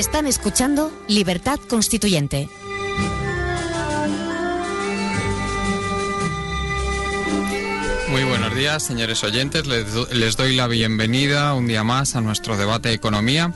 Están escuchando Libertad Constituyente. Muy buenos días, señores oyentes. Les, doy la bienvenida un día más a nuestro debate de economía.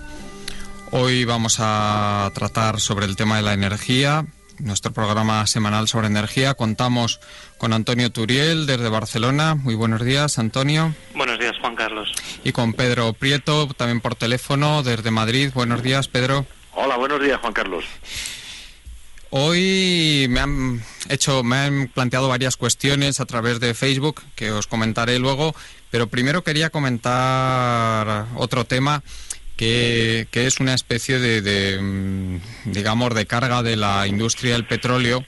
Hoy vamos a tratar sobre el tema de la energía, nuestro programa semanal sobre energía. Contamos con Antonio Turiel desde Barcelona. Muy buenos días, Antonio. Buenos días, Carlos. Y con Pedro Prieto, también por teléfono desde Madrid. Buenos días, Pedro. Hola, buenos días, Juan Carlos. Hoy me han hecho, me han planteado varias cuestiones a través de Facebook que os comentaré luego, pero primero quería comentar otro tema que, es una especie de, mm, digamos, de carga de la industria del petróleo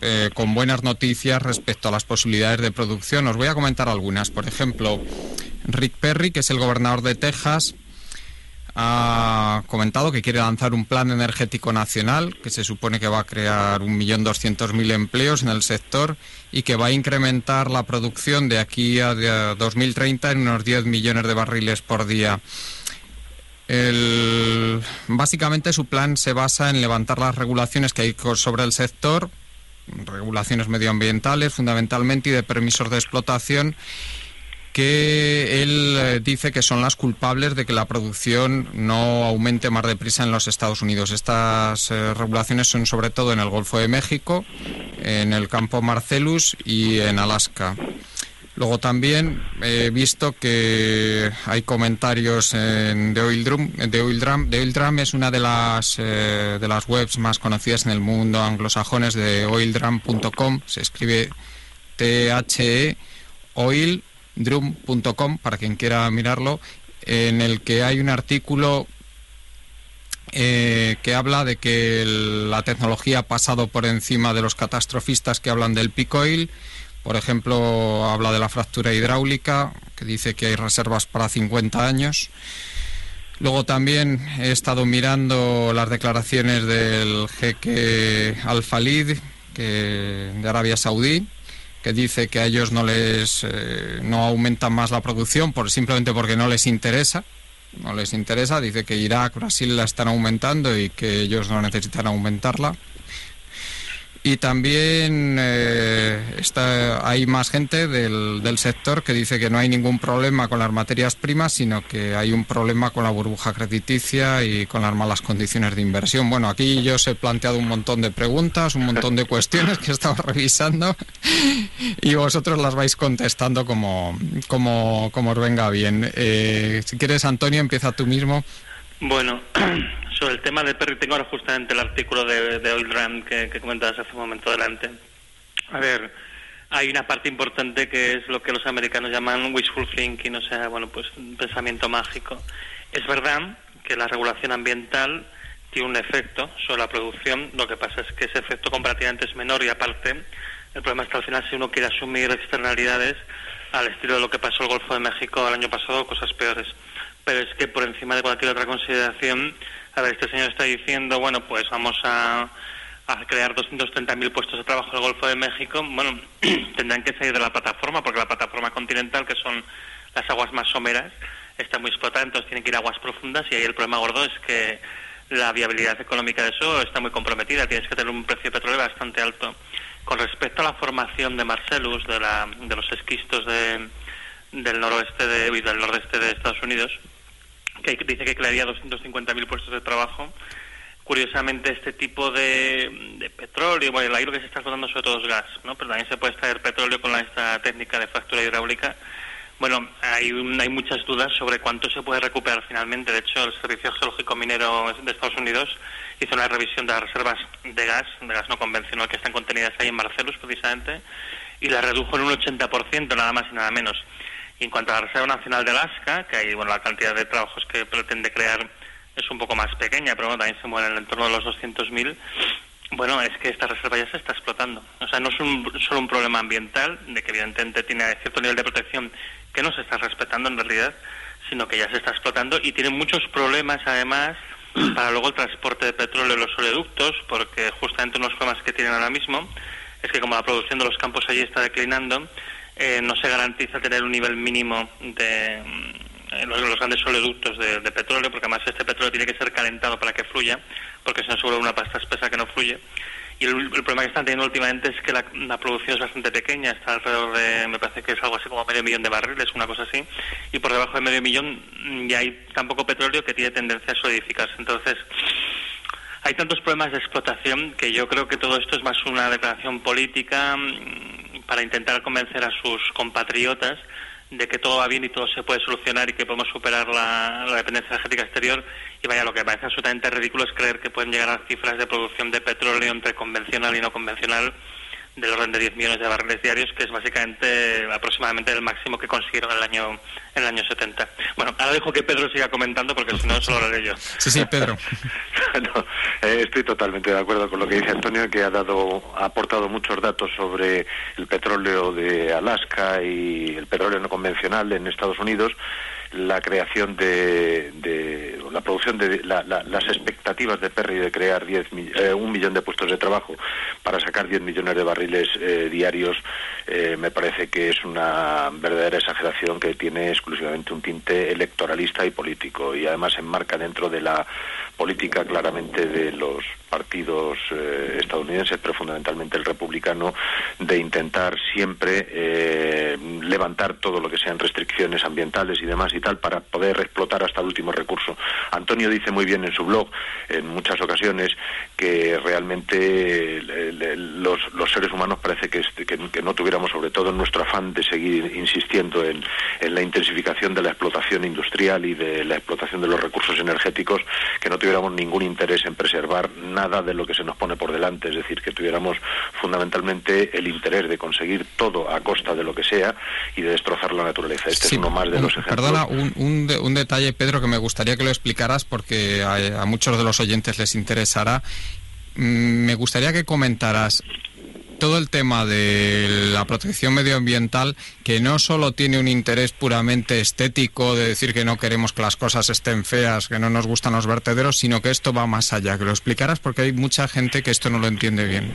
eh, con buenas noticias respecto a las posibilidades de producción. Os voy a comentar algunas. Por ejemplo, Rick Perry, que es el gobernador de Texas, ha comentado que quiere lanzar un plan energético nacional que se supone que va a crear 1.200.000 empleos en el sector y que va a incrementar la producción de aquí a 2030 en unos 10 millones de barriles por día. básicamente su plan se basa en levantar las regulaciones que hay sobre el sector, regulaciones medioambientales fundamentalmente y de permisos de explotación que él eh, dice que son las culpables de que la producción no aumente más deprisa en los Estados Unidos. Estas eh, regulaciones son sobre todo en el Golfo de México, en el campo Marcellus y en Alaska. Luego también he visto que hay comentarios en The Oil Drum. The Oil Drum, The Oil Drum es una de las, eh, de las webs más conocidas en el mundo anglosajones de oildrum.com. Se escribe T-H-E Oil drum.com para quien quiera mirarlo, en el que hay un artículo eh, que habla de que la tecnología ha pasado por encima de los catastrofistas que hablan del peak oil. Por ejemplo, habla de la fractura hidráulica, que dice que hay reservas para 50 años. Luego también he estado mirando las declaraciones del jeque Al-Falid de Arabia Saudí, que dice que a ellos no les eh, no aumentan más la producción por simplemente porque no les interesa no les interesa dice que Irak Brasil la están aumentando y que ellos no necesitan aumentarla y también eh, está, hay más gente del, del, sector que dice que no hay ningún problema con las materias primas, sino que hay un problema con la burbuja crediticia y con las malas condiciones de inversión. Bueno, aquí yo os he planteado un montón de preguntas, un montón de cuestiones que he estado revisando y vosotros las vais contestando como, como, como os venga bien. Eh, si quieres, Antonio, empieza tú mismo. Bueno, sobre el tema de Perry, tengo ahora justamente el artículo de, de Oil Rand que, que comentabas hace un momento adelante. A ver, hay una parte importante que es lo que los americanos llaman wishful thinking, o sea, bueno, pues pensamiento mágico. Es verdad que la regulación ambiental tiene un efecto sobre la producción, lo que pasa es que ese efecto comparativamente es menor y aparte el problema es que al final si uno quiere asumir externalidades al estilo de lo que pasó el Golfo de México el año pasado, cosas peores pero es que por encima de cualquier otra consideración, a ver, este señor está diciendo, bueno, pues vamos a, a crear 230.000 puestos de trabajo en el Golfo de México, bueno, tendrán que salir de la plataforma, porque la plataforma continental, que son las aguas más someras, está muy explotada, entonces tienen que ir a aguas profundas y ahí el problema gordo es que la viabilidad económica de eso está muy comprometida, tienes que tener un precio de petróleo bastante alto. Con respecto a la formación de Marcellus, de, la, de los esquistos de, del noroeste de, y del nordeste de Estados Unidos, que dice que crearía 250.000 puestos de trabajo. Curiosamente, este tipo de, petróleo, bueno, el aire que se está explotando sobre todo es gas, ¿no? pero también se puede extraer petróleo con esta técnica de fractura hidráulica. Bueno, hay, hay muchas dudas sobre cuánto se puede recuperar finalmente. De hecho, el Servicio Geológico Minero de Estados Unidos hizo una revisión de las reservas de gas, de gas no convencional que están contenidas ahí en Marcellus precisamente, y la redujo en un 80%, nada más y nada menos. En cuanto a la Reserva Nacional de Alaska, que hay bueno, la cantidad de trabajos que pretende crear es un poco más pequeña, pero también se mueve en el entorno de los 200.000. Bueno, es que esta reserva ya se está explotando. O sea, no es un, solo un problema ambiental, de que evidentemente tiene cierto nivel de protección que no se está respetando en realidad, sino que ya se está explotando y tiene muchos problemas además para luego el transporte de petróleo en los oleoductos, porque justamente uno de los problemas que tienen ahora mismo es que como la producción de los campos allí está declinando, eh, no se garantiza tener un nivel mínimo de, mm, los, grandes oleoductos de, petróleo, porque además este petróleo tiene que ser calentado para que fluya, porque si no se una pasta espesa que no fluye. Y el, problema que están teniendo últimamente es que la, producción es bastante pequeña, está alrededor de, me parece que es algo así como medio millón de barriles, una cosa así, y por debajo de medio millón ya hay tan poco petróleo que tiene tendencia a solidificarse. Entonces, hay tantos problemas de explotación que yo creo que todo esto es más una declaración política mm, para intentar convencer a sus compatriotas de que todo va bien y todo se puede solucionar y que podemos superar la, dependencia energética exterior. Y vaya, lo que parece absolutamente ridículo es creer que pueden llegar a cifras de producción de petróleo entre convencional y no convencional del orden de 10 millones de barriles diarios, que es básicamente aproximadamente el máximo que consiguieron en el año en el año 70. Bueno, ahora dejo que Pedro siga comentando porque si no solo lo haré yo. Sí, sí, Pedro. Eh, estoy totalmente de acuerdo con lo que dice Antonio, que ha dado ha aportado muchos datos sobre el petróleo de Alaska y el petróleo no convencional en Estados Unidos la creación de, la producción de las expectativas de Perry de crear 10, eh, un millón de puestos de trabajo para sacar 10 millones de barriles eh, diarios eh, me parece que es una verdadera exageración que tiene exclusivamente un tinte electoralista y político y además enmarca dentro de la política claramente de los partidos estadounidenses, pero fundamentalmente el republicano, de intentar siempre levantar todo lo que sean restricciones ambientales y demás para poder explotar hasta el último recurso. Antonio dice muy bien en su blog, en muchas ocasiones, que realmente los, seres humanos parece que, que, no tuviéramos, sobre todo en nuestro afán de seguir insistiendo en, en la intensificación de la explotación industrial y de la explotación de los recursos energéticos, que no tuviéramos ningún interés en preservar nada de lo que se nos pone por delante, es decir, que tuviéramos fundamentalmente el interés de conseguir todo a costa de lo que sea y de destrozar la naturaleza. Este es uno más de los ejemplos. Perdona, un, un, detalle, Pedro, que me gustaría que lo explicaras porque a, muchos de los oyentes les interesará. Mm, me gustaría que comentaras todo el tema de la protección medioambiental que no solo tiene un interés puramente estético de decir que no queremos que las cosas estén feas, que no nos gustan los vertederos, sino que esto va más allá. Que lo explicaras porque hay mucha gente que esto no lo entiende bien.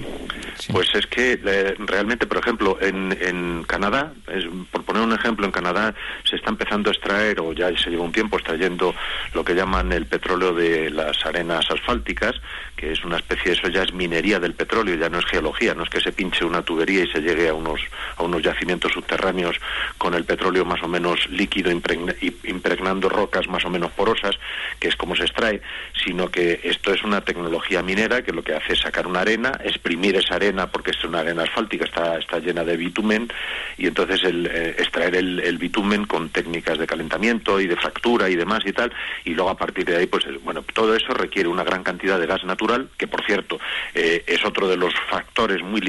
Pues es que eh, realmente, por ejemplo, en, en Canadá, es, por poner un ejemplo, en Canadá se está empezando a extraer, o ya se lleva un tiempo extrayendo lo que llaman el petróleo de las arenas asfálticas, que es una especie, eso ya es minería del petróleo, ya no es geología, no es que se pinche una tubería y se llegue a unos, a unos yacimientos subterráneos con el petróleo más o menos líquido impregnando rocas más o menos porosas, que es como se extrae, sino que esto es una tecnología minera que lo que hace es sacar una arena, exprimir esa arena porque es una arena asfáltica, está, está llena de bitumen, y entonces el, eh, extraer el, bitumen con técnicas de calentamiento y de fractura y demás y tal, y luego a partir de ahí, pues bueno, todo eso requiere una gran cantidad de gas natural que por cierto eh, es otro de los factores muy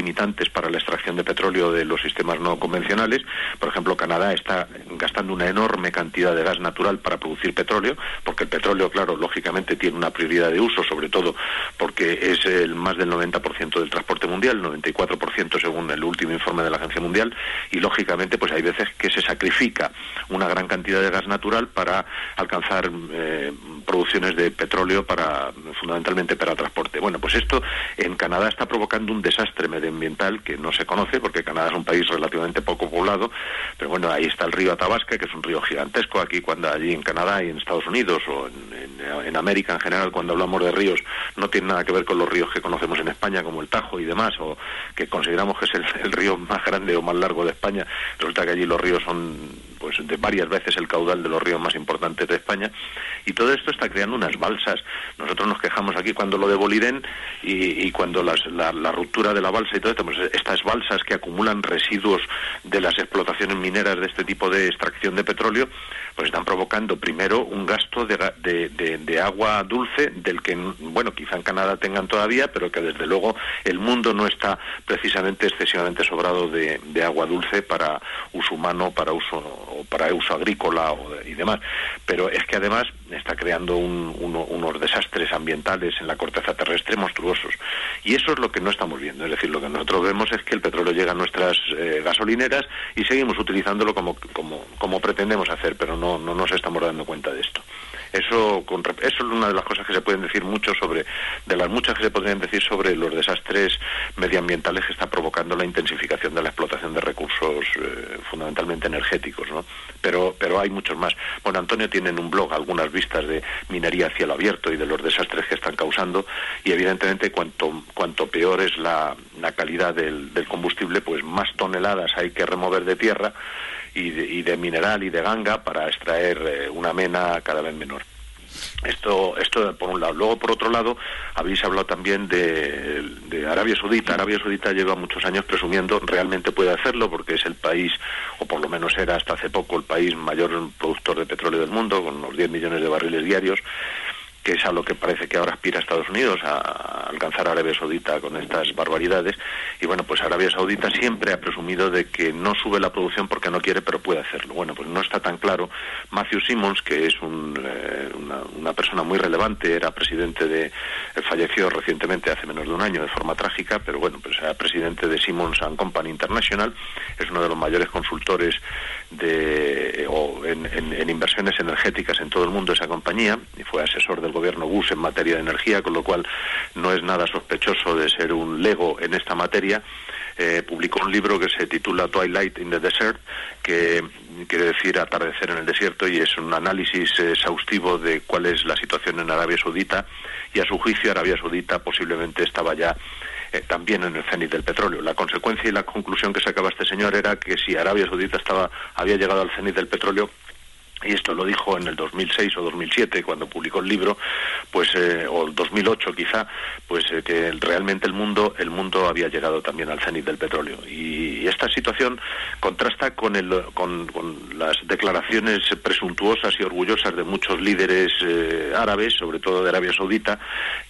para la extracción de petróleo de los sistemas no convencionales. Por ejemplo, Canadá está gastando una enorme cantidad de gas natural para producir petróleo, porque el petróleo, claro, lógicamente tiene una prioridad de uso, sobre todo porque es el más del 90% del transporte mundial, el 94% según el último informe de la Agencia Mundial, y lógicamente pues hay veces que se sacrifica una gran cantidad de gas natural para alcanzar eh, producciones de petróleo para fundamentalmente para transporte. Bueno, pues esto en Canadá está provocando un desastre medioambiental que no se conoce porque Canadá es un país relativamente poco poblado, pero bueno, ahí está el río Atabasca, que es un río gigantesco aquí cuando allí en Canadá y en Estados Unidos o en, América en general cuando hablamos de ríos no tiene nada que ver con los ríos que conocemos en España como el Tajo y demás o que consideramos que es el río más grande o más largo de España. Resulta que allí los ríos son pues de varias veces el caudal de los ríos más importantes de España y todo esto está creando unas balsas. Nosotros nos quejamos aquí cuando lo de Boliden y, cuando la, ruptura de la balsa y todo esto, pues estas balsas que acumulan residuos de las explotaciones mineras de este tipo de extracción de petróleo, pues están provocando primero un gasto de, de, agua dulce del que, bueno, quizá en Canadá tengan todavía, pero que desde luego el mundo no está precisamente excesivamente sobrado de, agua dulce para uso humano, para uso o para uso agrícola y demás. Pero es que además está creando unos desastres ambientales en la corteza terrestre monstruosos. Y eso es lo que no estamos viendo. Es decir, lo que nosotros vemos es que el petróleo llega a nuestras eh, gasolineras y seguimos utilizándolo como, como, como pretendemos hacer, pero no, no nos estamos dando cuenta de esto. Eso, con, eso es una de las cosas que se pueden decir mucho sobre, de las muchas que se podrían decir sobre los desastres medioambientales que está provocando la intensificación de la explotación de recursos eh, fundamentalmente energéticos, ¿no? Pero, pero hay muchos más. Bueno, Antonio tiene en un blog algunas vistas de minería a cielo abierto y de los desastres que están causando y evidentemente cuanto, cuanto peor es la, la calidad del, del combustible, pues más toneladas hay que remover de tierra y de, y de mineral y de ganga para extraer eh, una mena cada vez menor. Esto, esto por un lado. Luego, por otro lado, habéis hablado también de, de, Arabia Saudita. Arabia Saudita lleva muchos años presumiendo, realmente puede hacerlo porque es el país, o por lo menos era hasta hace poco, el país mayor productor de petróleo del mundo, con unos 10 millones de barriles diarios que es a lo que parece que ahora aspira Estados Unidos a alcanzar a Arabia Saudita con estas barbaridades. Y bueno, pues Arabia Saudita siempre ha presumido de que no sube la producción porque no quiere, pero puede hacerlo. Bueno, pues no está tan claro. Matthew Simmons, que es un, eh, una, persona muy relevante, era presidente de, eh, falleció recientemente hace menos de un año de forma trágica, pero bueno, pues era presidente de Simmons and Company International, es uno de los mayores consultores de, o en, inversiones energéticas en todo el mundo esa compañía, y fue asesor del gobierno Bush en materia de energía, con lo cual no es nada sospechoso de ser un lego en esta materia. Eh, publicó un libro que se titula Twilight in the Desert, que quiere decir atardecer en el desierto, y es un análisis exhaustivo de cuál es la situación en Arabia Saudita, y a su juicio Arabia Saudita posiblemente estaba ya eh, también en el cenit del petróleo. La consecuencia y la conclusión que sacaba este señor era que si Arabia Saudita estaba había llegado al cenit del petróleo, y esto lo dijo en el 2006 o 2007 cuando publicó el libro pues eh, o el 2008 quizá pues eh, que realmente el mundo el mundo había llegado también al cenit del petróleo. Y, esta situación contrasta con, el, con, las declaraciones presuntuosas y orgullosas de muchos líderes eh, árabes sobre todo de Arabia Saudita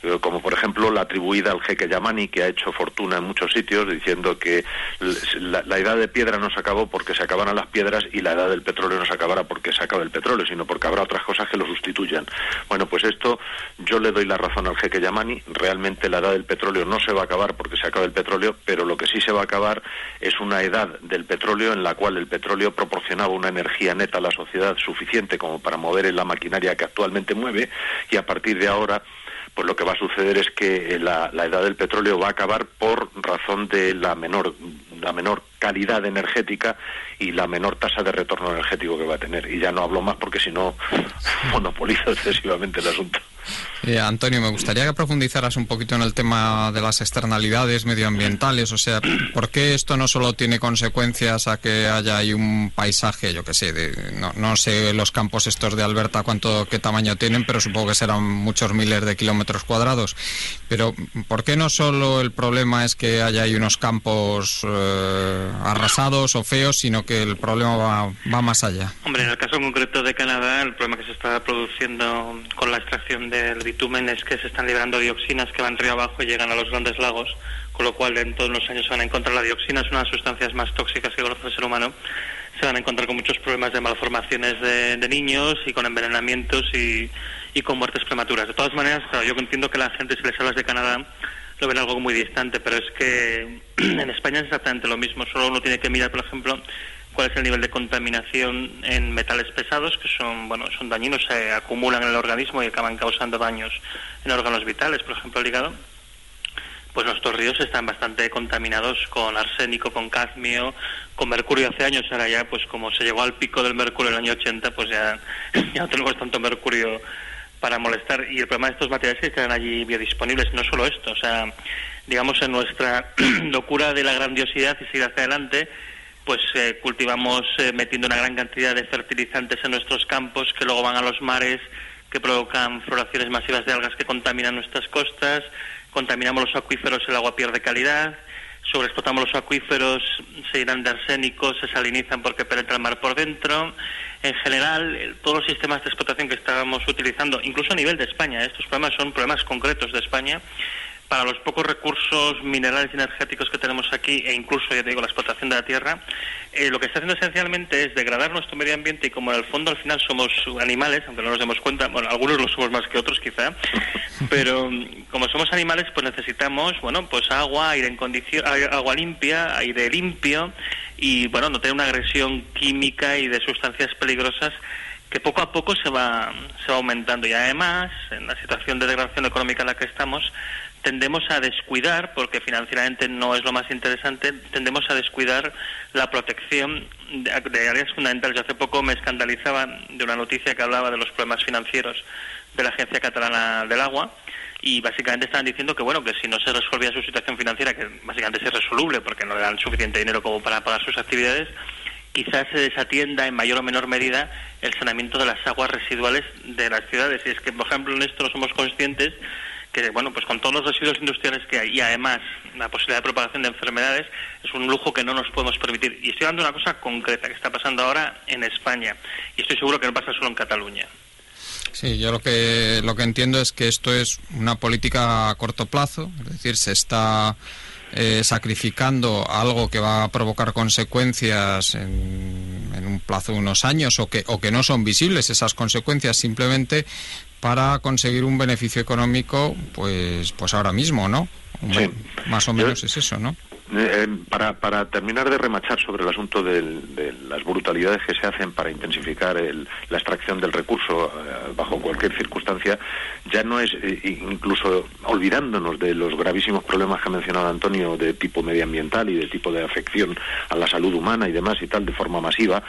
eh, como por ejemplo la atribuida al jeque Yamani que ha hecho fortuna en muchos sitios diciendo que la, la edad de piedra no se acabó porque se acabaran las piedras y la edad del petróleo no se acabara porque se acaba del petróleo, sino porque habrá otras cosas que lo sustituyan. Bueno, pues esto yo le doy la razón al jeque Yamani. Realmente la edad del petróleo no se va a acabar porque se acaba el petróleo, pero lo que sí se va a acabar es una edad del petróleo en la cual el petróleo proporcionaba una energía neta a la sociedad suficiente como para mover la maquinaria que actualmente mueve y a partir de ahora pues lo que va a suceder es que la, la, edad del petróleo va a acabar por razón de la menor la menor calidad energética y la menor tasa de retorno energético que va a tener. Y ya no hablo más porque si no monopolizo excesivamente el asunto. Eh, Antonio, me gustaría que profundizaras un poquito en el tema de las externalidades medioambientales, o sea, ¿por qué esto no solo tiene consecuencias a que haya ahí un paisaje, yo qué sé, de, no, no, sé los campos estos de Alberta cuánto, qué tamaño tienen, pero supongo que serán muchos miles de kilómetros cuadrados, pero ¿por qué no solo el problema es que haya ahí unos campos eh, arrasados o feos, sino que el problema va, va más allá? Hombre, en el caso concreto de Canadá, el problema que se está produciendo con la extracción del bitumen es que se están liberando dioxinas que van río abajo y llegan a los grandes lagos, con lo cual en todos los años se van a encontrar. La dioxina, es una de las sustancias más tóxicas que conoce el ser humano, se van a encontrar con muchos problemas de malformaciones de, niños y con envenenamientos y, y, con muertes prematuras. De todas maneras, claro, yo entiendo que la gente, si les hablas de Canadá, lo ven algo muy distante, pero es que en España es exactamente lo mismo, solo uno tiene que mirar, por ejemplo, cuál es el nivel de contaminación en metales pesados que son bueno son dañinos se acumulan en el organismo y acaban causando daños en órganos vitales por ejemplo el hígado pues nuestros ríos están bastante contaminados con arsénico, con cadmio, con mercurio. Hace años, ahora ya pues como se llegó al pico del mercurio en el año 80, pues ya, ya no tenemos tanto mercurio para molestar. Y el problema de estos materiales es que están allí biodisponibles, no solo esto, o sea, digamos en nuestra locura de la grandiosidad y seguir hacia adelante, pues eh, cultivamos eh, metiendo una gran cantidad de fertilizantes en nuestros campos que luego van a los mares, que provocan floraciones masivas de algas que contaminan nuestras costas, contaminamos los acuíferos, el agua pierde calidad, sobreexplotamos los acuíferos, se llenan de arsénico, se salinizan porque penetra el mar por dentro. En general, todos los sistemas de explotación que estábamos utilizando, incluso a nivel de España, estos problemas son problemas concretos de España, para los pocos recursos minerales y energéticos que tenemos aquí e incluso, ya te digo, la explotación de la tierra, eh, lo que está haciendo esencialmente es degradar nuestro medio ambiente y como en el fondo al final somos animales, aunque no nos demos cuenta, bueno, algunos lo somos más que otros quizá, pero como somos animales pues necesitamos, bueno, pues agua, aire en condición, agua limpia, aire limpio y, bueno, no tener una agresión química y de sustancias peligrosas que poco a poco se va, se va aumentando. Y además, en la situación de degradación económica en la que estamos, tendemos a descuidar, porque financieramente no es lo más interesante, tendemos a descuidar la protección de, áreas fundamentales. hace poco me escandalizaba de una noticia que hablaba de los problemas financieros de la Agencia Catalana del Agua y básicamente estaban diciendo que bueno que si no se resolvía su situación financiera que básicamente es irresoluble porque no le dan suficiente dinero como para pagar sus actividades quizás se desatienda en mayor o menor medida el saneamiento de las aguas residuales de las ciudades y es que por ejemplo en esto no somos conscientes que bueno, pues con todos los residuos industriales que hay y además la posibilidad de propagación de enfermedades es un lujo que no nos podemos permitir. Y estoy dando una cosa concreta que está pasando ahora en España y estoy seguro que no pasa solo en Cataluña. Sí, yo lo que lo que entiendo es que esto es una política a corto plazo, es decir, se está eh, sacrificando algo que va a provocar consecuencias en, en, un plazo de unos años o que, o que no son visibles esas consecuencias simplemente para conseguir un beneficio económico, pues, pues ahora mismo, ¿no? Más o menos es eso, ¿no? Eh, para, para terminar de remachar sobre el asunto de las brutalidades que se hacen para intensificar la extracción del recurso eh, bajo cualquier circunstancia, ya no es, eh, incluso olvidándonos de los gravísimos problemas que ha mencionado Antonio de tipo medioambiental y de tipo de afección a la salud humana y demás y tal de forma masiva,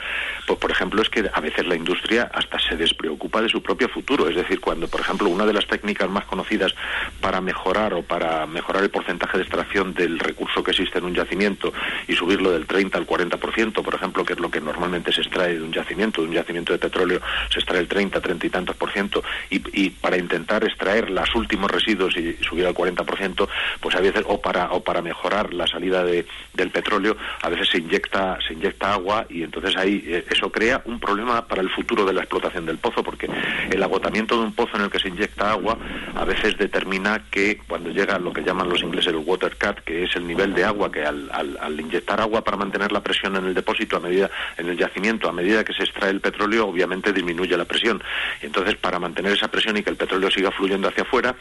pues por ejemplo es que a veces la industria hasta se despreocupa de su propio futuro. Es decir, cuando por ejemplo una de las técnicas más conocidas para mejorar o para mejorar el porcentaje de extracción del recurso que existe en un yacimiento y subirlo del 30 al 40%, por ejemplo, que es lo que normalmente se extrae de un yacimiento, de un yacimiento de petróleo se extrae el 30, 30 y tantos por ciento, y, para intentar extraer los últimos residuos y subir al 40%, pues a veces, o para, o para mejorar la salida de, del petróleo, a veces se inyecta, se inyecta agua y entonces ahí eh, eso crea un problema para el futuro de la explotación del pozo, porque el agotamiento de un pozo en el que se inyecta agua a veces determina que cuando llega lo que llaman los ingleses el water cut, que es el nivel de agua que al, al, inyectar agua para mantener la presión en el depósito a medida en el yacimiento a medida que se extrae el petróleo obviamente disminuye la presión y entonces para mantener esa presión y que el petróleo siga fluyendo hacia afuera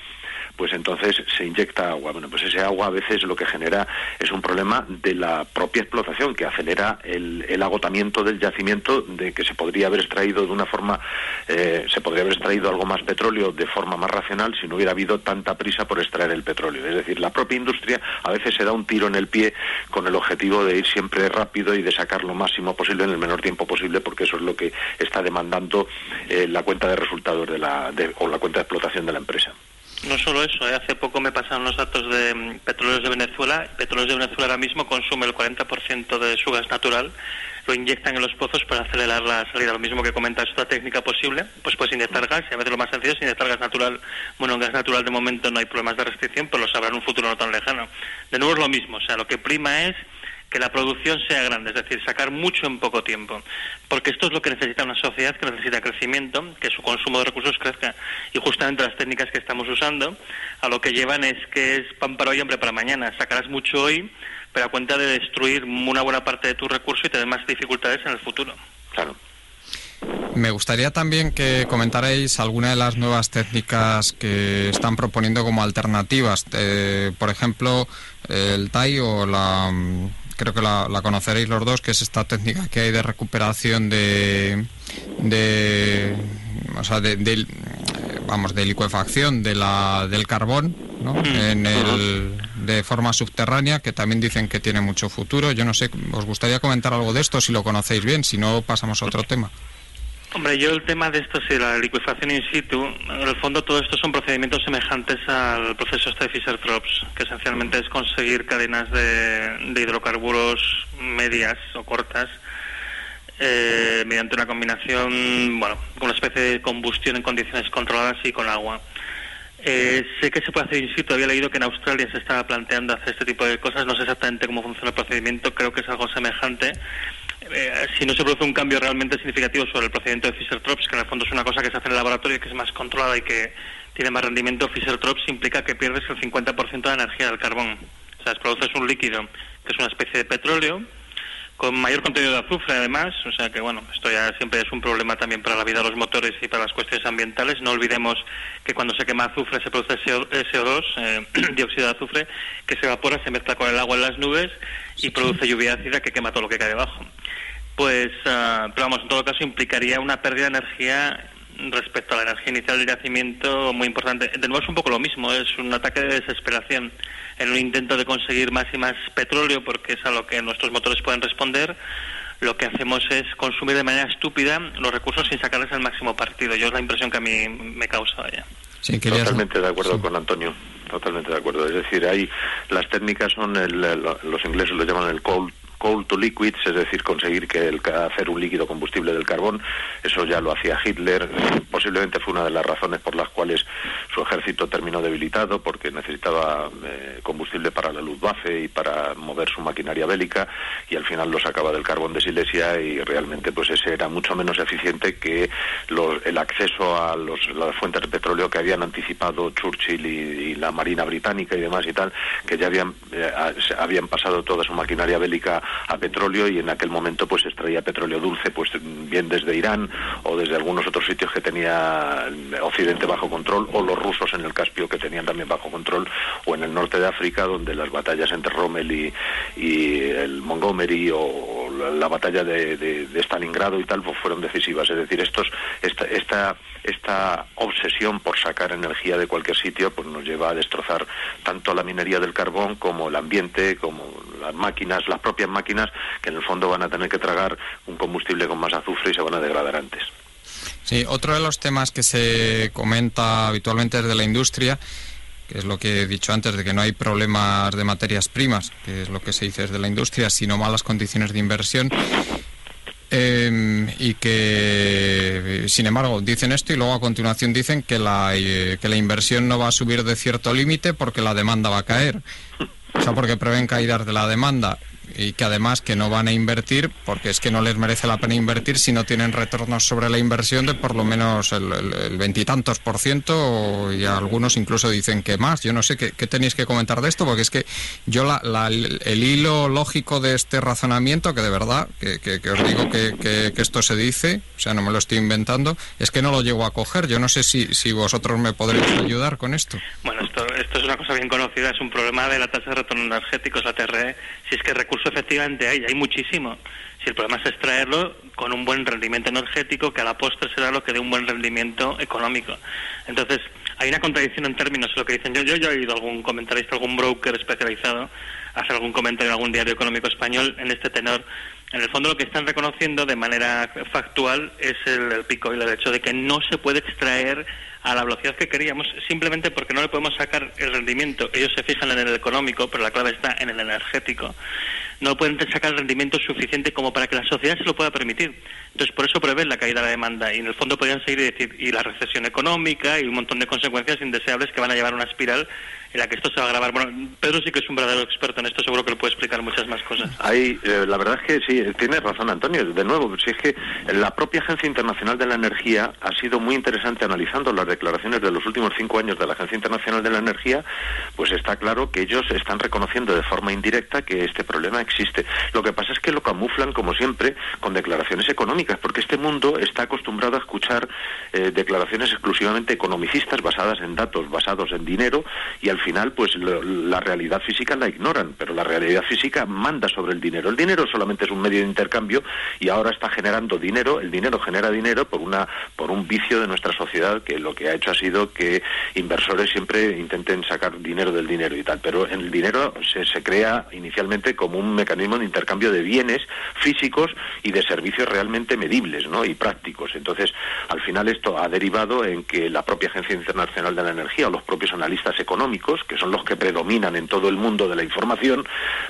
pues entonces se inyecta agua. Bueno, pues ese agua a veces lo que genera es un problema de la propia explotación, que acelera el, agotamiento del yacimiento, de que se podría haber extraído de una forma, eh, se podría haber extraído algo más petróleo de forma más racional si no hubiera habido tanta prisa por extraer el petróleo. Es decir, la propia industria a veces se da un tiro en el pie con el objetivo de ir siempre rápido y de sacar lo máximo posible en el menor tiempo posible, porque eso es lo que está demandando eh, la cuenta de resultados de la, o la cuenta de explotación de la empresa. No solo eso, ¿eh? hace poco me pasaron los datos de mm, Petróleos de Venezuela. Petróleos de Venezuela ahora mismo consume el 40% de su gas natural, lo inyectan en los pozos para acelerar la salida. Lo mismo que comenta esta técnica posible, pues puedes inyectar gas y a veces lo más sencillo es inyectar gas natural. Bueno, en gas natural de momento no hay problemas de restricción, pero lo sabrá en un futuro no tan lejano. De nuevo es lo mismo, o sea, lo que prima es que la producción sea grande, es decir, sacar mucho en poco tiempo. Porque esto es lo que necesita una sociedad que necesita crecimiento, que su consumo de recursos crezca. Y justamente las técnicas que estamos usando a lo que llevan es que es pan para hoy, hambre para mañana. Sacarás mucho hoy, pero a cuenta de destruir una buena parte de tu recurso y tener más dificultades en el futuro. Claro. Me gustaría también que comentarais alguna de las nuevas técnicas que están proponiendo como alternativas. Eh, por ejemplo, el TAI o la creo que la, conoceréis los dos, que es esta técnica que hay de recuperación de, de o sea, de, vamos, de licuefacción de la, del carbón, ¿no? Mm. En el, de forma subterránea, que también dicen que tiene mucho futuro. Yo no sé, ¿os gustaría comentar algo de esto si lo conocéis bien? Si no, pasamos a otro tema. Hombre, yo el tema de esto, si la liquefacción in situ, en el fondo todo esto son procedimientos semejantes al proceso este de Fischer-Tropsch, que esencialmente es conseguir cadenas de, hidrocarburos medias o cortas eh, mediante una combinación, bueno, con una especie de combustión en condiciones controladas y con agua. Eh, sé que se puede hacer in situ, había leído que en Australia se estaba planteando hacer este tipo de cosas, no sé exactamente cómo funciona el procedimiento, creo que es algo semejante eh, si no se produce un cambio realmente significativo sobre el procedimiento de Fischer-Tropsch, que en el fondo es una cosa que se hace en el laboratorio y que es más controlada y que tiene más rendimiento, Fischer-Tropsch implica que pierdes el 50% de la energía del carbón. O sea, produces un líquido que es una especie de petróleo con mayor contenido de azufre además, o sea que bueno, esto ya siempre es un problema también para la vida de los motores y para las cuestiones ambientales. No olvidemos que cuando se quema azufre se produce CO2, eh, dióxido de azufre, que se evapora, se mezcla con el agua en las nubes y produce lluvia ácida que quema todo lo que cae debajo. Pues, ah, pero vamos, en todo caso implicaría una pérdida de energía respecto a la energía inicial del yacimiento muy importante. De nuevo es un poco lo mismo, es un ataque de desesperación en un intento de conseguir más y más petróleo, porque es a lo que nuestros motores pueden responder. Lo que hacemos es consumir de manera estúpida los recursos sin sacarles el máximo partido. Yo es la impresión que a mí me causa. Ya. Totalmente de acuerdo con Antonio, totalmente de acuerdo. Es decir, hay las técnicas son, el, los ingleses lo llaman el cold coal to liquids, es decir, conseguir que el, hacer un líquido combustible del carbón. Eso ya lo hacía Hitler. Posiblemente fue una de las razones por las cuales su ejército terminó debilitado, porque necesitaba eh, combustible para la Luftwaffe y para mover su maquinaria bélica, y al final lo sacaba del carbón de Silesia y realmente pues ese era mucho menos eficiente que el acceso a los, las fuentes de petróleo que habían anticipado Churchill y, la Marina Británica y demás y tal, que ya habían, eh, habían pasado toda su maquinaria bélica a petróleo y en aquel momento pues extraía petróleo dulce pues bien desde Irán o desde algunos otros sitios que tenía Occidente bajo control o los rusos en el Caspio que tenían también bajo control o en el norte de África donde las batallas entre Rommel y, el Montgomery o la, batalla de, Stalingrado y tal pues fueron decisivas es decir estos esta, esta esta obsesión por sacar energía de cualquier sitio pues nos lleva a destrozar tanto la minería del carbón como el ambiente como las máquinas las propias máquinas que en el fondo van a tener que tragar un combustible con más azufre y se van a degradar antes. Sí, otro de los temas que se comenta habitualmente desde la industria, es lo que he dicho antes, de que no hay problemas de materias primas, que es lo que se dice desde la industria, sino malas condiciones de inversión. Em, y que, sin embargo, dicen esto y luego a continuación dicen que la, eh, que la inversión no va a subir de cierto límite porque la demanda va a caer. O sea, porque prevén caídas de la demanda y que además que no van a invertir porque es que no les merece la pena invertir si no tienen retornos sobre la inversión de por lo menos el veintitantos por ciento y algunos incluso dicen que más. Yo no sé qué, tenéis que comentar de esto porque es que yo la, el, hilo lógico de este razonamiento que de verdad que, que, os digo que, esto se dice, o sea, no me lo estoy inventando, es que no lo llego a coger. Yo no sé si, si vosotros me podréis ayudar con esto. Bueno, esto, esto es una cosa bien conocida, es un problema de la tasa de retorno energético, la TRE. Si es que recursos efectivamente hay, hay muchísimo. Si el problema es extraerlo con un buen rendimiento energético, que a la postre será lo que dé un buen rendimiento económico. Entonces, hay una contradicción en términos lo que dicen. Yo, yo, yo he oído algún comentarista, algún broker especializado hacer algún comentario en algún diario económico español en este tenor. En el fondo lo que están reconociendo de manera factual es el pico y el hecho de que no se puede extraer a la velocidad que queríamos simplemente porque no le podemos sacar el rendimiento. Ellos se fijan en el económico, pero la clave está en el energético no pueden sacar el rendimiento suficiente como para que la sociedad se lo pueda permitir. Entonces, por eso prevén la caída de la demanda y en el fondo podrían seguir y decir, y la recesión económica y un montón de consecuencias indeseables que van a llevar a una espiral en que esto se va a agravar. Bueno, Pedro sí que es un verdadero experto en esto, seguro que le puede explicar muchas más cosas. Ahí, eh, la verdad es que sí, tiene razón Antonio. De nuevo, si es que la propia Agencia Internacional de la Energía ha sido muy interesante analizando las declaraciones de los últimos cinco años de la Agencia Internacional de la Energía, pues está claro que ellos están reconociendo de forma indirecta que este problema existe. Lo que pasa es que lo camuflan, como siempre, con declaraciones económicas, porque este mundo está acostumbrado a escuchar eh, declaraciones exclusivamente economicistas basadas en datos, basados en dinero, y al final, pues la realidad física la ignoran, pero la realidad física manda sobre el dinero. El dinero solamente es un medio de intercambio y ahora está generando dinero. El dinero genera dinero por una por un vicio de nuestra sociedad que lo que ha hecho ha sido que inversores siempre intenten sacar dinero del dinero y tal. Pero el dinero se, se crea inicialmente como un mecanismo de intercambio de bienes físicos y de servicios realmente medibles ¿no? y prácticos. Entonces, al final esto ha derivado en que la propia Agencia Internacional de la Energía o los propios analistas económicos, que son los que predominan en todo el mundo de la información,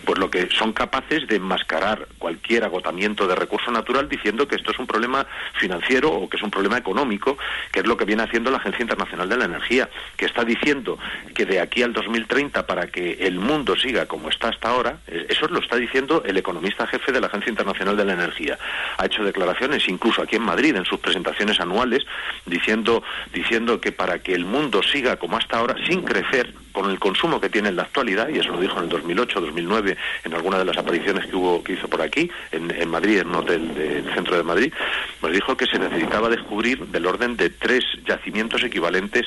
pues lo que son capaces de enmascarar cualquier agotamiento de recurso natural diciendo que esto es un problema financiero o que es un problema económico, que es lo que viene haciendo la Agencia Internacional de la Energía, que está diciendo que de aquí al 2030 para que el mundo siga como está hasta ahora, eso lo está diciendo el economista jefe de la Agencia Internacional de la Energía. Ha hecho declaraciones incluso aquí en Madrid en sus presentaciones anuales diciendo diciendo que para que el mundo siga como hasta ahora sin crecer con el consumo que tiene en la actualidad, y eso lo dijo en el 2008, 2009, en alguna de las apariciones que hubo que hizo por aquí, en, en Madrid, en un hotel del centro de Madrid, nos dijo que se necesitaba descubrir del orden de tres yacimientos equivalentes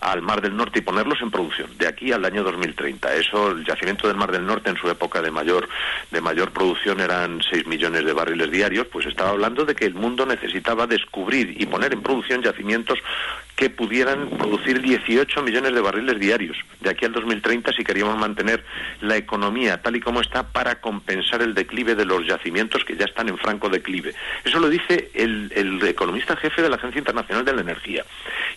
al Mar del Norte y ponerlos en producción de aquí al año 2030. Eso, el yacimiento del Mar del Norte en su época de mayor de mayor producción eran 6 millones de barriles diarios, pues estaba hablando de que el mundo necesitaba descubrir y poner en producción yacimientos que pudieran producir 18 millones de barriles diarios de aquí al 2030 si queríamos mantener la economía tal y como está para compensar el declive de los yacimientos que ya están en franco declive. Eso lo dice el, el economista jefe de la Agencia Internacional de la Energía.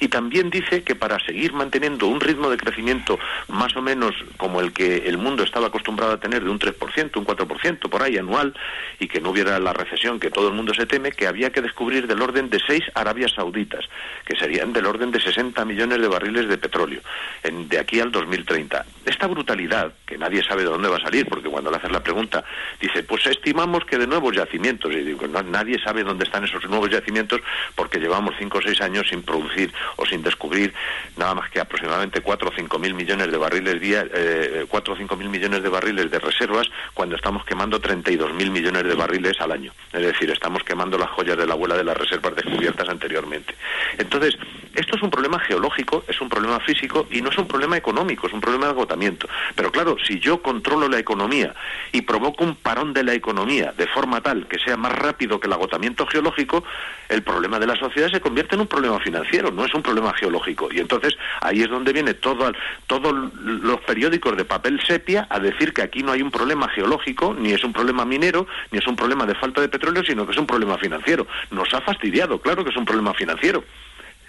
Y también dice que para seguir manteniendo un ritmo de crecimiento más o menos como el que el mundo estaba acostumbrado a tener de un 3%, un 4% por ahí anual, y que no hubiera la recesión que todo el mundo se teme, que había que descubrir del orden de seis Arabias Sauditas, que serían del orden de 60 millones de barriles de petróleo en, de aquí al 2030. Esta brutalidad, que nadie sabe de dónde va a salir, porque cuando le haces la pregunta, dice, pues estimamos que de nuevos yacimientos, y digo, nadie sabe dónde están esos nuevos yacimientos porque llevamos 5 o 6 años sin producir o sin descubrir nada más que aproximadamente 4 o 5 mil millones de barriles día, eh, 4 o 5 mil millones de barriles de reservas cuando estamos quemando 32 mil millones de barriles al año. Es decir, estamos quemando las joyas de la abuela de las reservas descubiertas anteriormente. Entonces, esto es un problema geológico, es un problema físico y no es un problema económico, es un problema de agotamiento. Pero claro, si yo controlo la economía y provoco un parón de la economía de forma tal que sea más rápido que el agotamiento geológico, el problema de la sociedad se convierte en un problema financiero, no es un problema geológico. Y entonces ahí es donde viene todo, todos los periódicos de papel sepia a decir que aquí no hay un problema geológico, ni es un problema minero, ni es un problema de falta de petróleo, sino que es un problema financiero. Nos ha fastidiado, claro que es un problema financiero.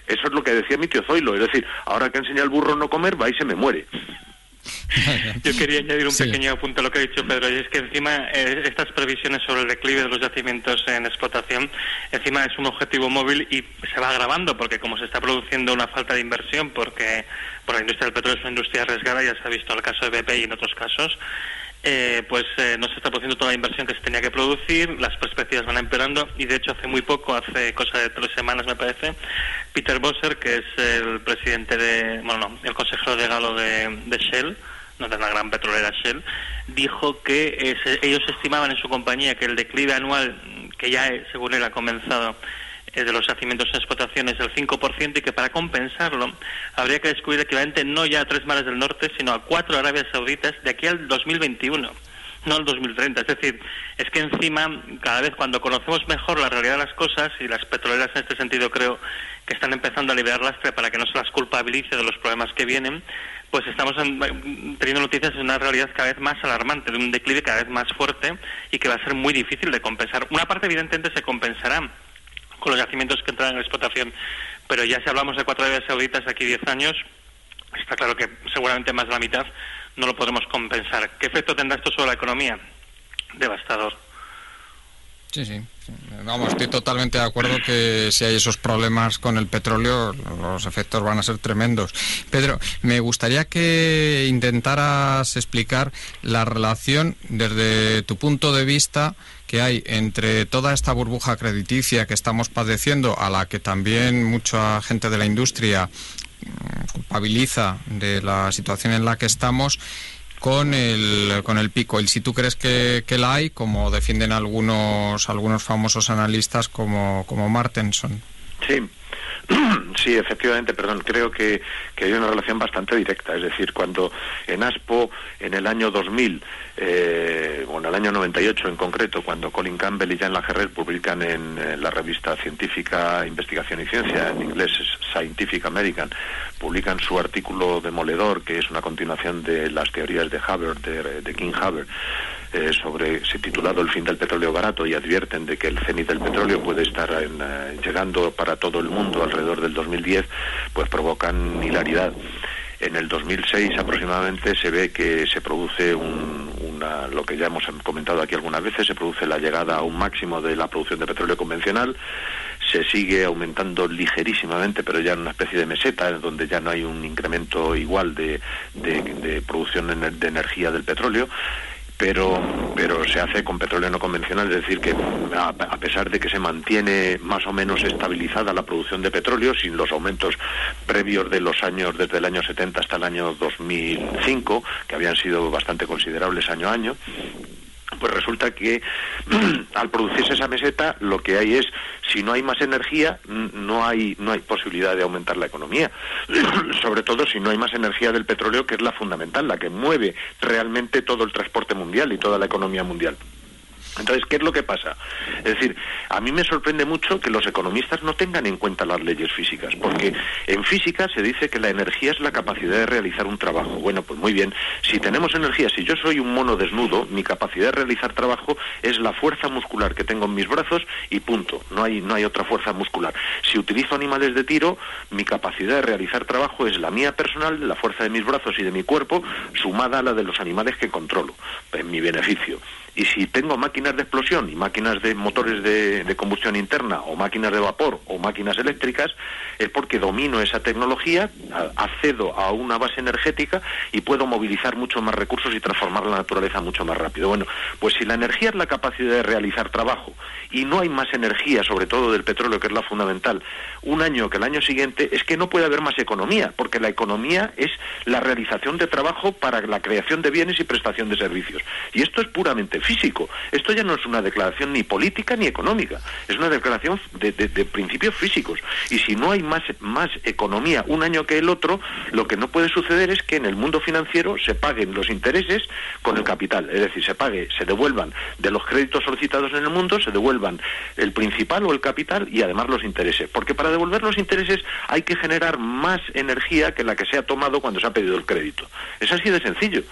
Eso es lo que decía mi tío Zoilo, es decir, ahora que enseña al burro no comer, va y se me muere. Yo quería añadir un pequeño apunte a lo que ha dicho Pedro, y es que encima eh, estas previsiones sobre el declive de los yacimientos en explotación, encima es un objetivo móvil y se va agravando, porque como se está produciendo una falta de inversión, porque por la industria del petróleo es una industria arriesgada, ya se ha visto el caso de BP y en otros casos, eh, pues eh, no se está produciendo toda la inversión que se tenía que producir, las perspectivas van empeorando y de hecho hace muy poco, hace cosa de tres semanas me parece, Peter Bosser, que es el presidente de, bueno, no, el consejero de Galo de, Shell, no de la gran petrolera Shell, dijo que eh, ellos estimaban en su compañía que el declive anual, que ya según él ha comenzado, de los yacimientos en explotación es del 5% y que para compensarlo habría que descubrir equivalente no ya a tres mares del norte, sino a cuatro Arabias Sauditas de aquí al 2021 no al 2030. Es decir, es que encima, cada vez cuando conocemos mejor la realidad de las cosas, y las petroleras en este sentido creo que están empezando a liberar lastre para que no se las culpabilice de los problemas que vienen, pues estamos teniendo noticias de una realidad cada vez más alarmante, de un declive cada vez más fuerte y que va a ser muy difícil de compensar. Una parte evidentemente se compensará con los yacimientos que entran en explotación. Pero ya si hablamos de cuatro Arabias Sauditas aquí 10 años, está claro que seguramente más de la mitad no lo podremos compensar. ¿Qué efecto tendrá esto sobre la economía? Devastador. Sí, sí. Vamos, estoy totalmente de acuerdo que si hay esos problemas con el petróleo, los efectos van a ser tremendos. Pedro, me gustaría que intentaras explicar la relación desde tu punto de vista que hay entre toda esta burbuja crediticia que estamos padeciendo, a la que también mucha gente de la industria mm, culpabiliza de la situación en la que estamos, con el, con el pico. Y si tú crees que, que la hay, como defienden algunos, algunos famosos analistas como, como Martenson. Sí, Sí, efectivamente, perdón, creo que, que, hay una relación bastante directa. Es decir, cuando en ASPO, en el año 2000, eh, o en el año 98 en concreto, cuando Colin Campbell y Jan Lagerrer publican en, la revista científica Investigación y Ciencia, en inglés Scientific American, publican su artículo demoledor, que es una continuación de las teorías de Haber, de, King Haber, eh, sobre, se titulado El fin del petróleo barato y advierten de que el cenit del petróleo puede estar eh, llegando para todo el mundo alrededor del 2010, pues provocan hilaridad. En el 2006 aproximadamente se ve que se produce una, lo que ya hemos comentado aquí algunas veces, se produce la llegada a un máximo de la producción de petróleo convencional, se sigue aumentando ligerísimamente, pero ya en una especie de meseta, donde ya no hay un incremento igual de, de producción de energía del petróleo pero, pero se hace con petróleo no convencional, es decir, que a, pesar de que se mantiene más o menos estabilizada la producción de petróleo, sin los aumentos previos de los años, desde el año 70 hasta el año 2005, que habían sido bastante considerables año a año, pues resulta que al producirse esa meseta lo que hay es si no hay más energía no hay no hay posibilidad de aumentar la economía. Sobre todo si no hay más energía del petróleo que es la fundamental la que mueve realmente todo el transporte mundial y toda la economía mundial entonces, ¿qué es lo que pasa? Es decir, a mí me sorprende mucho que los economistas no tengan en cuenta las leyes físicas, porque en física se dice que la energía es la capacidad de realizar un trabajo. Bueno, pues muy bien, si tenemos energía, si yo soy un mono desnudo, mi capacidad de realizar trabajo es la fuerza muscular que tengo en mis brazos y punto, no hay, no hay otra fuerza muscular. Si utilizo animales de tiro, mi capacidad de realizar trabajo es la mía personal, la fuerza de mis brazos y de mi cuerpo, sumada a la de los animales que controlo, en mi beneficio. Y si tengo máquinas de explosión y máquinas de motores de, combustión interna o máquinas de vapor o máquinas eléctricas, es porque domino esa tecnología, accedo a una base energética y puedo movilizar muchos más recursos y transformar la naturaleza mucho más rápido. Bueno, pues si la energía es la capacidad de realizar trabajo y no hay más energía, sobre todo del petróleo, que es la fundamental, un año que el año siguiente, es que no puede haber más economía, porque la economía es la realización de trabajo para la creación de bienes y prestación de servicios. Y esto es puramente físico. Esto ya no es una declaración ni política ni económica, es una declaración de, principios físicos. Y si no hay más, más economía un año que el otro, lo que no puede suceder es que en el mundo financiero se paguen los intereses con el capital, es decir, se pague, se devuelvan de los créditos solicitados en el mundo, se devuelvan el principal o el capital y además los intereses. Porque para devolver los intereses hay que generar más energía que la que se ha tomado cuando se ha pedido el crédito. Es así de sencillo.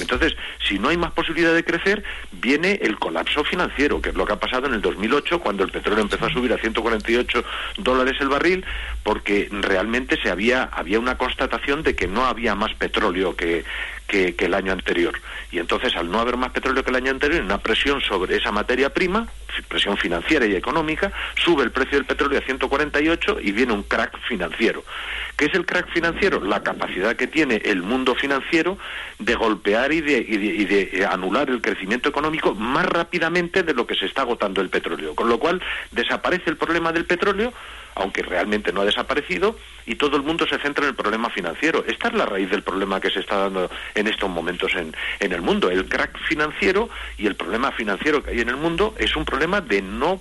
Entonces, si no hay más posibilidad de crecer, viene el colapso financiero, que es lo que ha pasado en el 2008, cuando el petróleo empezó a subir a 148 dólares el barril, porque realmente se había, había una constatación de que no había más petróleo que, que, el año anterior. Y entonces, al no haber más petróleo que el año anterior, una presión sobre esa materia prima, presión financiera y económica, sube el precio del petróleo a 148 y viene un crack financiero. ¿Qué es el crack financiero? La capacidad que tiene el mundo financiero de golpear y de, y de, eh, anular el crecimiento económico más rápidamente de lo que se está agotando el petróleo. Con lo cual, desaparece el problema del petróleo aunque realmente no ha desaparecido, y todo el mundo se centra en el problema financiero. Esta es la raíz del problema que se está dando en estos momentos en, en el mundo. El crack financiero y el problema financiero que hay en el mundo es un problema de, no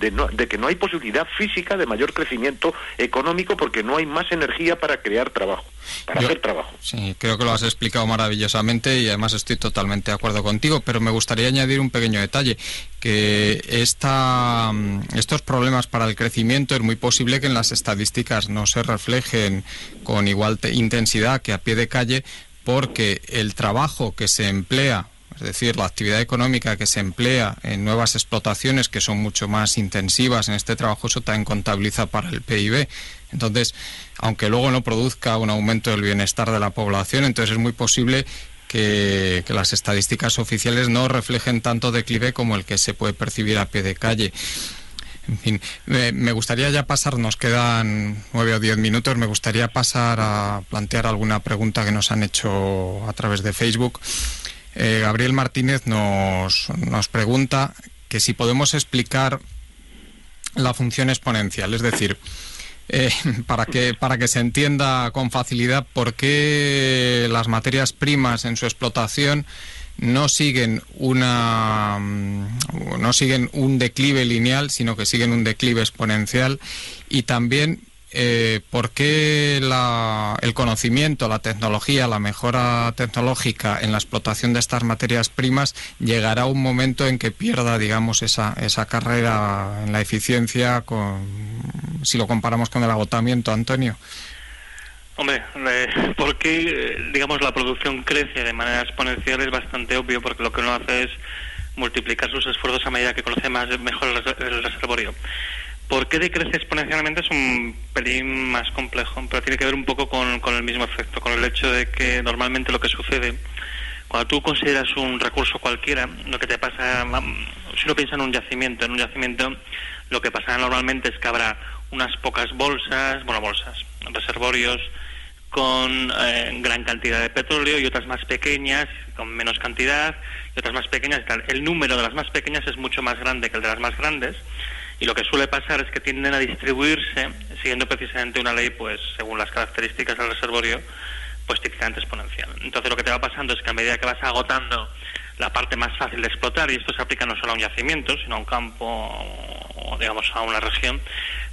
de, no, de que no hay posibilidad física de mayor crecimiento económico porque no hay más energía para crear trabajo para hacer trabajo. Sí, creo que lo has explicado maravillosamente y además estoy totalmente de acuerdo contigo, pero me gustaría añadir un pequeño detalle, que esta, mm, estos problemas para el crecimiento es muy posible que en las estadísticas no se reflejen con igual intensidad que a pie de calle, porque el trabajo que se emplea es decir, la actividad económica que se emplea en nuevas explotaciones que son mucho más intensivas en este trabajo, eso también contabiliza para el PIB. Entonces, aunque luego no produzca un aumento del bienestar de la población, entonces es muy posible que, las estadísticas oficiales no reflejen tanto declive como el que se puede percibir a pie de calle. En fin, me, gustaría ya pasar, nos quedan nueve o diez minutos, me gustaría pasar a plantear alguna pregunta que nos han hecho a través de Facebook. Eh, Gabriel Martínez nos, nos pregunta que si podemos explicar la función exponencial, es decir, eh, para, que, para que se entienda con facilidad por qué las materias primas en su explotación no siguen una mm, no siguen un declive lineal, sino que siguen un declive exponencial y también eh, por qué el conocimiento, la tecnología, la mejora tecnológica en la explotación de estas materias primas llegará un momento en que pierda, digamos, esa, esa carrera en la eficiencia con, si lo comparamos con el agotamiento, Antonio. Hombre, eh, porque digamos la producción crece de manera exponencial es bastante obvio porque lo que uno hace es multiplicar sus esfuerzos a medida que conoce más mejor el reservorio. ¿Por qué decrece exponencialmente? Es un pelín más complejo, pero tiene que ver un poco con, el mismo efecto, con el hecho de que normalmente lo que sucede cuando tú consideras un recurso cualquiera, lo que te pasa, si uno piensa en un yacimiento, en un yacimiento lo que pasa normalmente es que habrá unas pocas bolsas, bueno, bolsas, reservorios con eh, gran cantidad de petróleo y otras más pequeñas con menos cantidad y otras más pequeñas. El número de las más pequeñas es mucho más grande que el de las más grandes y lo que suele pasar es que tienden a distribuirse siguiendo precisamente una ley, pues según las características del reservorio, pues típicamente exponencial. Entonces lo que te va pasando es que a medida que vas agotando la parte más fácil de explotar, y esto se aplica no solo a un yacimiento, sino a un campo o, digamos, a una región,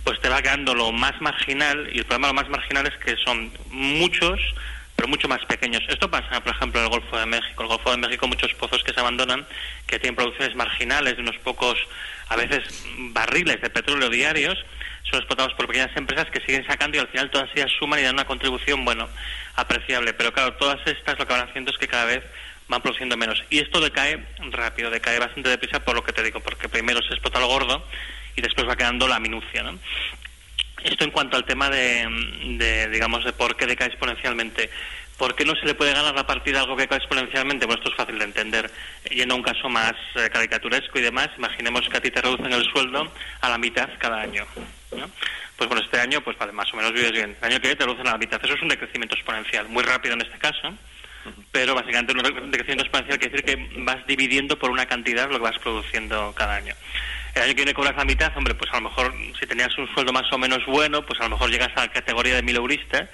pues te va quedando lo más marginal, y el problema lo más marginal es que son muchos, pero mucho más pequeños. Esto pasa, por ejemplo, en el Golfo de México. En el Golfo de México muchos pozos que se abandonan, que tienen producciones marginales de unos pocos, a veces, barriles de petróleo diarios, son explotados por pequeñas empresas que siguen sacando y al final todas ellas suman y dan una contribución, bueno, apreciable. Pero claro, todas estas lo que van haciendo es que cada vez van produciendo menos. Y esto decae rápido, decae bastante deprisa por lo que te digo, porque primero se explota lo gordo y después va quedando la minucia, ¿no? Esto en cuanto al tema de, digamos, de por qué decae exponencialmente. ¿Por qué no se le puede ganar la partida a algo que cae exponencialmente? Bueno, esto es fácil de entender. Yendo a un caso más eh, caricaturesco y demás, imaginemos que a ti te reducen el sueldo a la mitad cada año. ¿no? Pues bueno, este año, pues vale, más o menos vives bien. El año que viene te reducen a la mitad. Eso es un decrecimiento exponencial, muy rápido en este caso, pero básicamente un decrecimiento exponencial quiere decir que vas dividiendo por una cantidad lo que vas produciendo cada año. El año que viene cobras la mitad, hombre, pues a lo mejor si tenías un sueldo más o menos bueno, pues a lo mejor llegas a la categoría de mileurista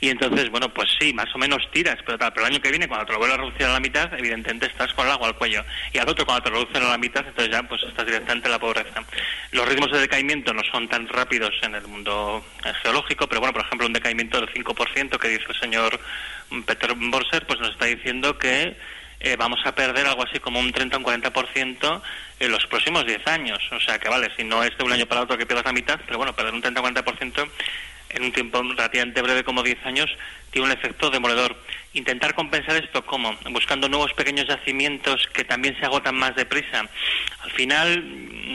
y entonces, bueno, pues sí, más o menos tiras, pero, tal, pero el año que viene, cuando te lo vuelves a reducir a la mitad, evidentemente estás con el agua al cuello. Y al otro, cuando te reducen a la mitad, entonces ya pues estás directamente en la pobreza. Los ritmos de decaimiento no son tan rápidos en el mundo eh, geológico, pero bueno, por ejemplo, un decaimiento del 5% que dice el señor Peter Borser, pues nos está diciendo que eh, vamos a perder algo así como un 30 o un 40% en los próximos 10 años. O sea que vale, si no es de un año para otro que pierdas la mitad, pero bueno, perder un 30 o 40% en un tiempo relativamente breve como 10 años tiene un efecto demoledor. Intentar compensar esto como buscando nuevos pequeños yacimientos que también se agotan más deprisa. Al final,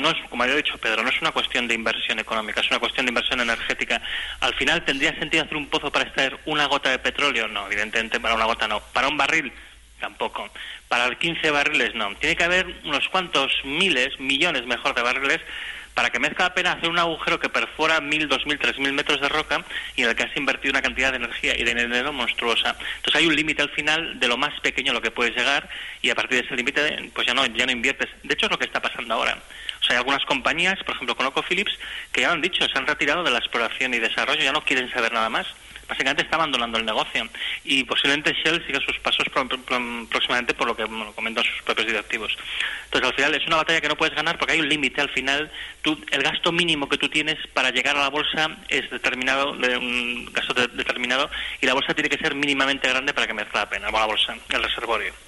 no es, como había dicho Pedro, no es una cuestión de inversión económica, es una cuestión de inversión energética. Al final, ¿tendría sentido hacer un pozo para extraer una gota de petróleo? No, evidentemente para una gota no. Para un barril, tampoco. Para 15 barriles, no. Tiene que haber unos cuantos miles, millones mejor de barriles para que merezca la pena hacer un agujero que perfora mil, dos mil, tres mil metros de roca y en el que has invertido una cantidad de energía y de dinero monstruosa. Entonces hay un límite al final de lo más pequeño a lo que puedes llegar y a partir de ese límite pues ya no, ya no inviertes. De hecho es lo que está pasando ahora. O sea, hay algunas compañías, por ejemplo con Phillips, que ya lo han dicho, se han retirado de la exploración y desarrollo, ya no quieren saber nada más básicamente está abandonando el negocio y posiblemente Shell siga sus pasos próximamente por lo que comentan sus propios directivos. Entonces, al final es una batalla que no puedes ganar porque hay un límite al final. Tú, el gasto mínimo que tú tienes para llegar a la bolsa es determinado, de un gasto determinado, y la bolsa tiene que ser mínimamente grande para que merezca la pena, la bolsa, el reservorio.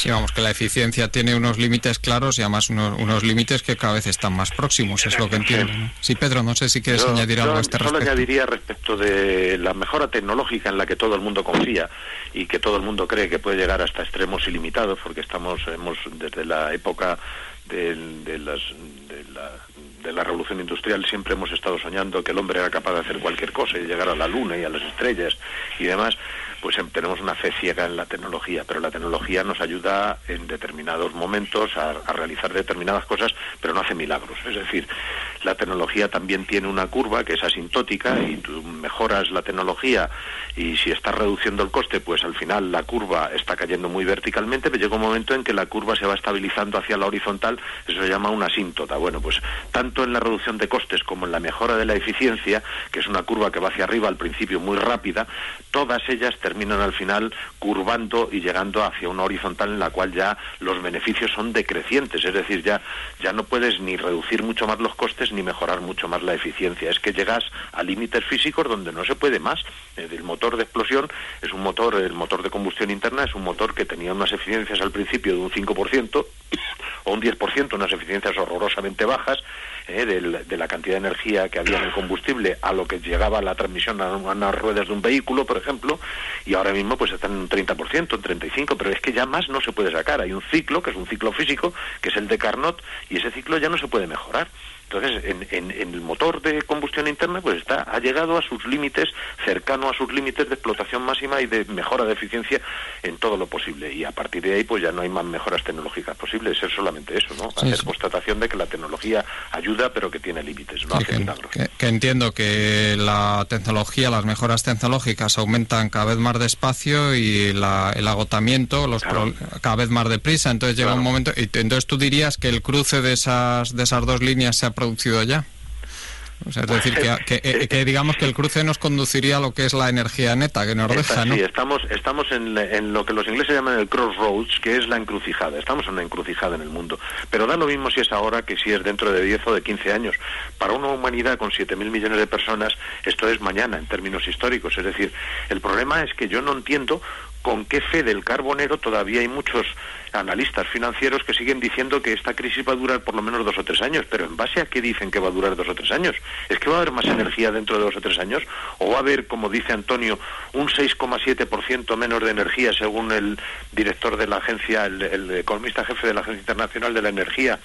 Sí, vamos, que la eficiencia tiene unos límites claros y además unos, límites que cada vez están más próximos, es lo que entiendo. Sí, Pedro, no sé si quieres añadir algo a este respecto. Solo añadiría respecto de la mejora tecnológica en la que todo el mundo confía y que todo el mundo cree que puede llegar hasta extremos ilimitados, porque estamos hemos desde la época de, las, de la de la revolución industrial siempre hemos estado soñando que el hombre era capaz de hacer cualquier cosa y llegar a la luna y a las estrellas y demás pues em, tenemos una fe ciega en la tecnología, pero la tecnología nos ayuda en determinados momentos a, realizar determinadas cosas, pero no hace milagros. Es decir, la tecnología también tiene una curva que es asintótica y tú mejoras la tecnología y si estás reduciendo el coste, pues al final la curva está cayendo muy verticalmente, pero llega un momento en que la curva se va estabilizando hacia la horizontal, eso se llama una asíntota. Bueno, pues tanto en la reducción de costes como en la mejora de la eficiencia, que es una curva que va hacia arriba al principio muy rápida, todas ellas terminan al final curvando y llegando hacia una horizontal en la cual ya los beneficios son decrecientes, es decir, ya, ya no puedes ni reducir mucho más los costes ni mejorar mucho más la eficiencia, es que llegas a límites físicos donde no se puede más. El motor de explosión es un motor, el motor de combustión interna es un motor que tenía unas eficiencias al principio de un 5% o un 10%, unas eficiencias horrorosamente bajas, eh, de, la cantidad de energía que había en el combustible a lo que llegaba la transmisión a, unas ruedas de un vehículo, por ejemplo, y ahora mismo pues están en un 30%, en 35%, pero es que ya más no se puede sacar. Hay un ciclo, que es un ciclo físico, que es el de Carnot, y ese ciclo ya no se puede mejorar. Entonces, en, el motor de combustión interna, pues está, ha llegado a sus límites, cercano a sus límites de explotación máxima y de mejora de eficiencia en todo lo posible. Y a partir de ahí, pues ya no hay más mejoras tecnológicas posibles, es solamente eso, ¿no? Hacer constatación de que la tecnología ayuda, pero que tiene límites, no hace que, entiendo que la tecnología, las mejoras tecnológicas aumentan cada vez más despacio y el agotamiento los cada vez más deprisa. Entonces llega un momento, y entonces tú dirías que el cruce de esas, de esas dos líneas se ha producido ya? es decir, que, que, digamos que el cruce nos conduciría a lo que es la energía neta que nos deja, ¿no? Sí, estamos, estamos en, en, lo que los ingleses llaman el crossroads, que es la encrucijada. Estamos en una encrucijada en el mundo. Pero da lo mismo si es ahora que si es dentro de 10 o de 15 años. Para una humanidad con 7.000 millones de personas, esto es mañana en términos históricos. Es decir, el problema es que yo no entiendo con qué fe del carbonero todavía hay muchos analistas financieros que siguen diciendo que esta crisis va a durar por lo menos dos o tres años, pero ¿en base a qué dicen que va a durar dos o tres años? ¿Es que va a haber más energía dentro de dos o tres años? ¿O va a haber, como dice Antonio, un 6,7% menos de energía según el director de la agencia, el, economista jefe de la Agencia Internacional de la Energía,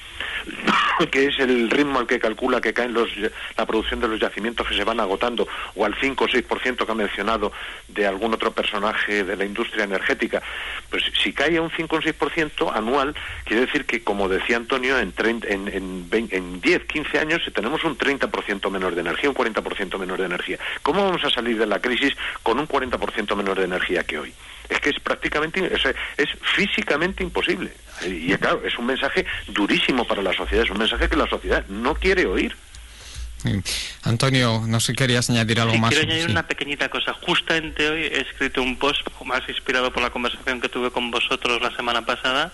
que es el ritmo al que calcula que caen los, la producción de los yacimientos que se van agotando, o al 5 o 6% que ha mencionado de algún otro personaje de la industria energética? Pues si cae a un 5 o 6%, anual, quiere decir que, como decía Antonio, en, 30, en, en, 20, en 10, 15 años eh, tenemos un 30% menos de energía, un 40% menos de energía. ¿Cómo vamos a salir de la crisis con un 40% menos de energía que hoy? Es que es prácticamente, es físicamente imposible. Eh, y claro, es un mensaje durísimo para la sociedad, es un mensaje que la sociedad no quiere oír. Antonio, no sé si querías añadir algo más. Quiero añadir una pequeñita cosa. Justamente hoy he escrito un post, más inspirado por la conversación que tuve con vosotros la semana pasada,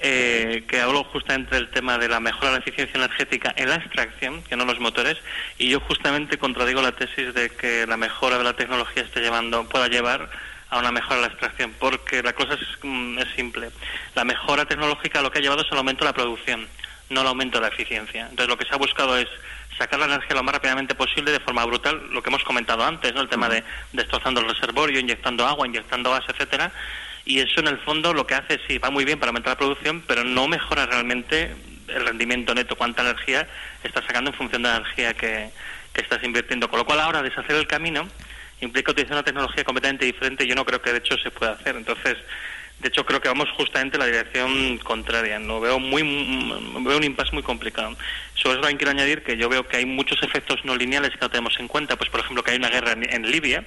eh, que hablo justamente del tema de la mejora de la eficiencia energética en la extracción, que no los motores, y yo justamente contradigo la tesis de que la mejora de la tecnología esté llevando, pueda llevar a una mejora de la extracción, porque la cosa es, mm, es simple. La mejora tecnológica lo que ha llevado es el aumento de la producción, no el aumento de la eficiencia. Entonces lo que se ha buscado es sacar la energía lo más rápidamente posible de forma brutal, lo que hemos comentado antes, ¿no? el tema de destrozando el reservorio, inyectando agua, inyectando gas, etcétera, y eso en el fondo lo que hace sí va muy bien para aumentar la producción, pero no mejora realmente el rendimiento neto, cuánta energía estás sacando en función de la energía que, que estás invirtiendo. Con lo cual ahora deshacer el camino implica utilizar una tecnología completamente diferente y yo no creo que de hecho se pueda hacer. Entonces, de hecho, creo que vamos justamente en la dirección contraria. No veo muy veo un impasse muy complicado. Sobre eso también quiero añadir que yo veo que hay muchos efectos no lineales que no tenemos en cuenta. Pues, por ejemplo, que hay una guerra en, Libia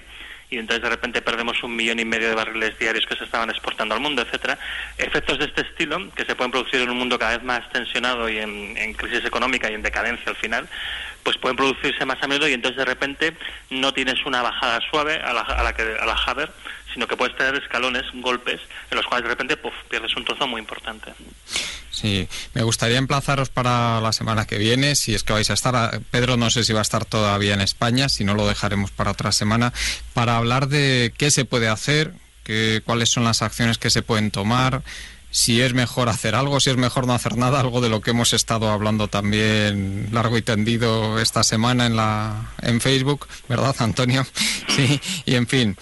y entonces de repente perdemos un millón y medio de barriles diarios que se estaban exportando al mundo, etcétera. Efectos de este estilo que se pueden producir en un mundo cada vez más tensionado y en, crisis económica y en decadencia al final, pues pueden producirse más a menudo y entonces de repente no tienes una bajada suave a la, a la que a la Haber, sino que puedes tener escalones, golpes, en los cuales de repente pierdes un trozo muy importante. Sí, me gustaría emplazaros para la semana que viene, si es que vais a estar, Pedro no sé si va a estar todavía en España, si no lo dejaremos para otra semana, para hablar de qué se puede hacer, qué, cuáles son las acciones que se pueden tomar, si es mejor hacer algo, si es mejor no hacer nada, algo de lo que hemos estado hablando también largo y tendido esta semana en la en Facebook, ¿verdad, Antonio? Sí, y en fin.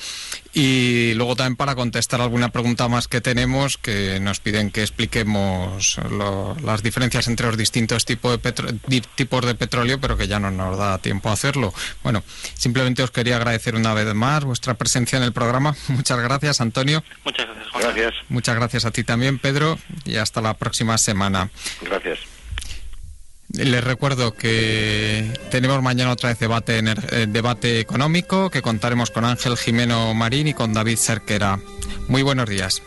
Y luego también para contestar alguna pregunta más que tenemos, que nos piden que expliquemos las diferencias entre los distintos tipos de, tipos de petróleo, pero que ya no nos da tiempo a hacerlo. Bueno, simplemente os quería agradecer una vez más vuestra presencia en el programa. Muchas gracias, Antonio. Muchas gracias, Gracias. Muchas gracias a ti también, Pedro, y hasta la próxima semana. Gracias. Les recuerdo que tenemos mañana otra vez debate, eh, debate económico, que contaremos con Ángel Jimeno Marín y con David Cerquera. Muy buenos días.